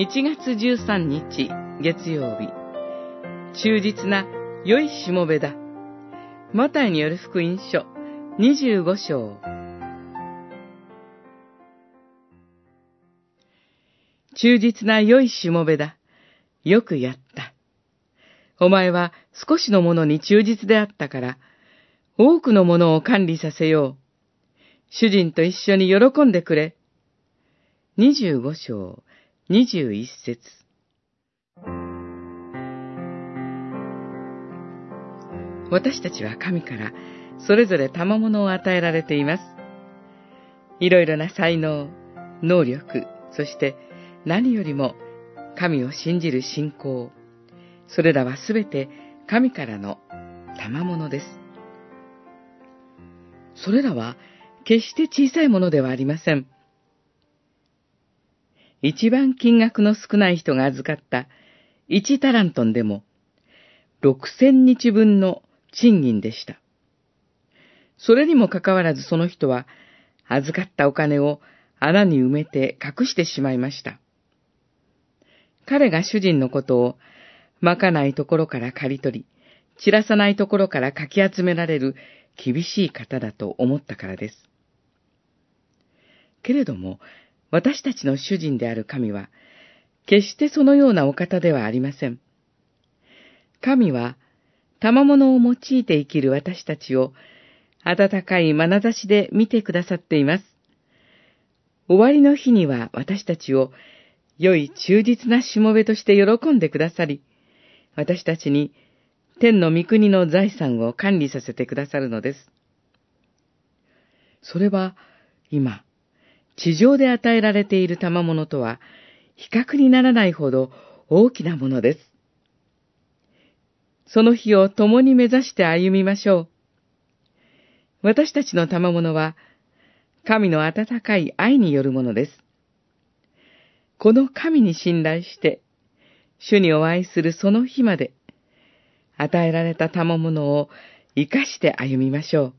1月13日月曜日。忠実な良いしもべだ。マタイによる福音書25章。忠実な良いしもべだ。よくやった。お前は少しのものに忠実であったから多くのものを管理させよう。主人と一緒に喜んでくれ。25章。21節私たちは神からそれぞれ賜物を与えられています。いろいろな才能、能力、そして何よりも神を信じる信仰、それらはすべて神からの賜物です。それらは決して小さいものではありません。一番金額の少ない人が預かった1タラントンでも6000日分の賃金でした。それにもかかわらずその人は預かったお金を穴に埋めて隠してしまいました。彼が主人のことをまかないところから刈り取り、散らさないところからかき集められる厳しい方だと思ったからです。けれども、私たちの主人である神は、決してそのようなお方ではありません。神は、賜物を用いて生きる私たちを、温かい眼差しで見てくださっています。終わりの日には私たちを、良い忠実なしもべとして喜んでくださり、私たちに天の御国の財産を管理させてくださるのです。それは今、地上で与えられている賜物とは比較にならないほど大きなものです。その日を共に目指して歩みましょう。私たちの賜物は、神の温かい愛によるものです。この神に信頼して、主にお会いするその日まで、与えられた賜物を生かして歩みましょう。